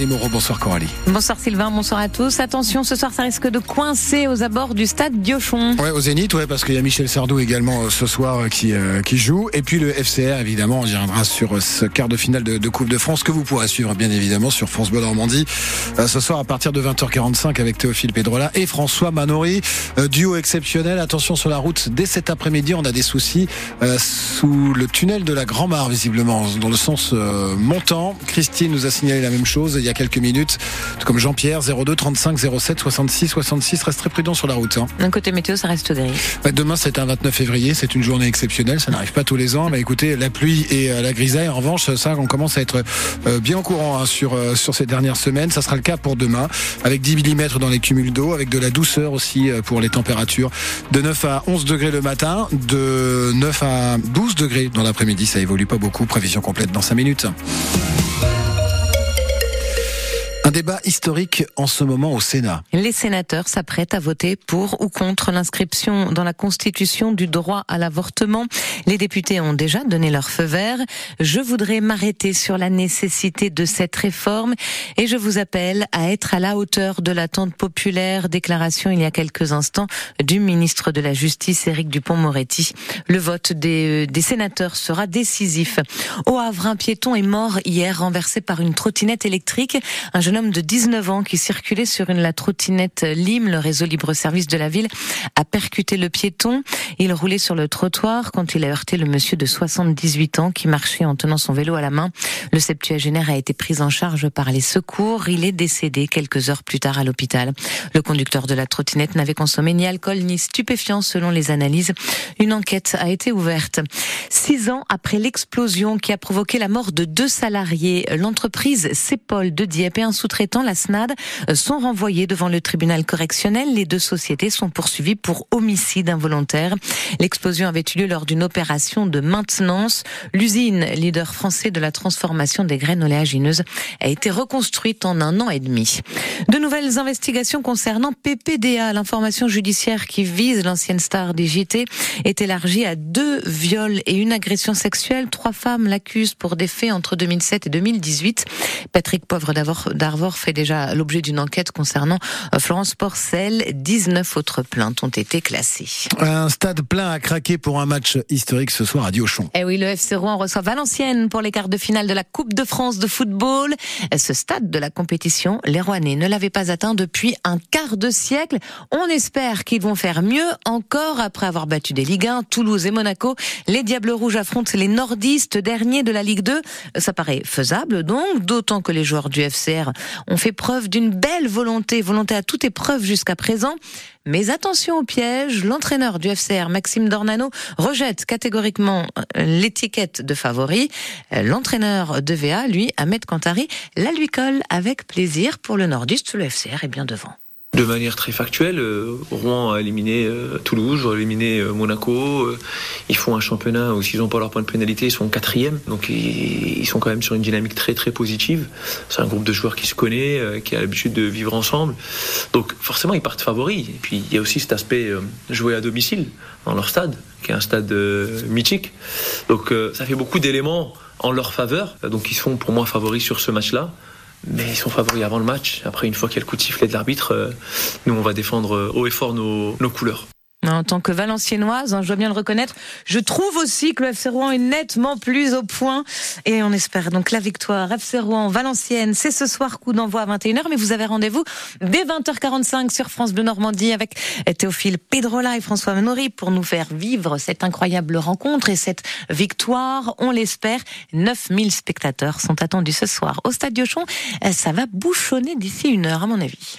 Coralie Moreau. Bonsoir Coralie. Bonsoir Sylvain, bonsoir à tous. Attention, ce soir ça risque de coincer aux abords du stade Diochon. Ouais, au Zénith, ouais, parce qu'il y a Michel Sardou également euh, ce soir euh, qui, euh, qui joue. Et puis le FCR, évidemment, on y reviendra sur ce quart de finale de, de, Coupe de France que vous pourrez suivre bien évidemment sur France Bleu Normandie ce soir à partir de 20h45 avec Théophile Pedrola et François Manori. duo exceptionnel. Attention sur la route dès cet après-midi, on a des soucis sous le tunnel de la Grand-Mare visiblement dans le sens montant. Christine nous a signalé la même chose il y a quelques minutes, comme Jean-Pierre 02 35 07 66 66. Reste très prudent sur la route. Hein. D'un côté météo, ça reste gris. demain c'est un 29 février, c'est une journée exceptionnelle, ça n'arrive pas tous les ans. Mais écoutez, la pluie et la grisaille, en revanche, ça, on commence à être bien au courant hein, sur sur ces dernières semaines. Ça sera le cas pour demain, avec 10 mm dans les cumuls d'eau, avec de la douceur aussi pour les températures, de 9 à 11 degrés le matin, de 9 à 12 degrés dans l'après-midi. Ça évolue pas beaucoup. Prévision complète dans 5 minutes. Un débat historique en ce moment au Sénat. Les sénateurs s'apprêtent à voter pour ou contre l'inscription dans la Constitution du droit à l'avortement. Les députés ont déjà donné leur feu vert. Je voudrais m'arrêter sur la nécessité de cette réforme et je vous appelle à être à la hauteur de l'attente populaire. Déclaration il y a quelques instants du ministre de la Justice, Éric Dupont-Moretti. Le vote des, des sénateurs sera décisif. Au Havre, un piéton est mort hier renversé par une trottinette électrique. Un jeune de 19 ans qui circulait sur une la trottinette Lim, le réseau libre-service de la ville, a percuté le piéton. Il roulait sur le trottoir quand il a heurté le monsieur de 78 ans qui marchait en tenant son vélo à la main. Le septuagénaire a été pris en charge par les secours. Il est décédé quelques heures plus tard à l'hôpital. Le conducteur de la trottinette n'avait consommé ni alcool ni stupéfiant selon les analyses. Une enquête a été ouverte. Six ans après l'explosion qui a provoqué la mort de deux salariés, l'entreprise Cepol de Dieppe et un sous-traitants, la SNAD, euh, sont renvoyés devant le tribunal correctionnel. Les deux sociétés sont poursuivies pour homicide involontaire. L'explosion avait eu lieu lors d'une opération de maintenance. L'usine, leader français de la transformation des graines oléagineuses, a été reconstruite en un an et demi. De nouvelles investigations concernant PPDA, l'information judiciaire qui vise l'ancienne star des JT, est élargie à deux viols et une agression sexuelle. Trois femmes l'accusent pour des faits entre 2007 et 2018. Patrick Poivre fait déjà l'objet d'une enquête concernant euh, Florence Porcel. 19 autres plaintes ont été classées. Un stade plein à craquer pour un match historique ce soir à Diochon. Eh oui, le FC Rouen reçoit Valenciennes pour les quarts de finale de la Coupe de France de football. Ce stade de la compétition, les Rouennais ne l'avaient pas atteint depuis un quart de siècle. On espère qu'ils vont faire mieux encore après avoir battu des Ligue 1, Toulouse et Monaco. Les Diables Rouges affrontent les nordistes derniers de la Ligue 2. Ça paraît faisable donc, d'autant que les joueurs du FCR ont fait preuve d'une belle volonté, volonté à toute épreuve jusqu'à présent. Mais attention au piège, l'entraîneur du FCR, Maxime Dornano, rejette catégoriquement euh, l'étiquette de favori. Euh, l'entraîneur de VA, lui, Ahmed Kantari, la lui colle avec plaisir pour le nordiste. Le FCR est bien devant. De manière très factuelle, euh, Rouen a éliminé euh, Toulouse, a éliminé euh, Monaco. ils font un championnat où s'ils n'ont pas leur point de pénalité, ils sont quatrième. Donc ils, sont quand même sur une dynamique très très positive. C'est un groupe de joueurs qui se connaît, qui a l'habitude de vivre ensemble. Donc forcément ils partent favoris. Et puis il y a aussi cet aspect jouer à domicile dans leur stade, qui est un stade mythique. Donc ça fait beaucoup d'éléments en leur faveur. Donc ils sont pour moi favoris sur ce match-là mais ils sont favoris avant le match. Après, une fois qu'il y a le coup de sifflet de l'arbitre, euh, nous, on va défendre euh, haut et fort nos, nos couleurs. En tant que Valenciennoise, hein, je dois bien le reconnaître, je trouve aussi que le FC Rouen est nettement plus au point. Et on espère donc la victoire. FC Rouen, Valenciennes, c'est ce soir coup d'envoi à 21h. Mais vous avez rendez-vous dès 20h45 sur France Bleu Normandie avec Théophile Pedrola et François Menori pour nous faire vivre cette incroyable rencontre et cette victoire. On l'espère. 9000 spectateurs sont attendus ce soir au Stade Diochon. Ça va bouchonner d'ici une heure, à mon avis.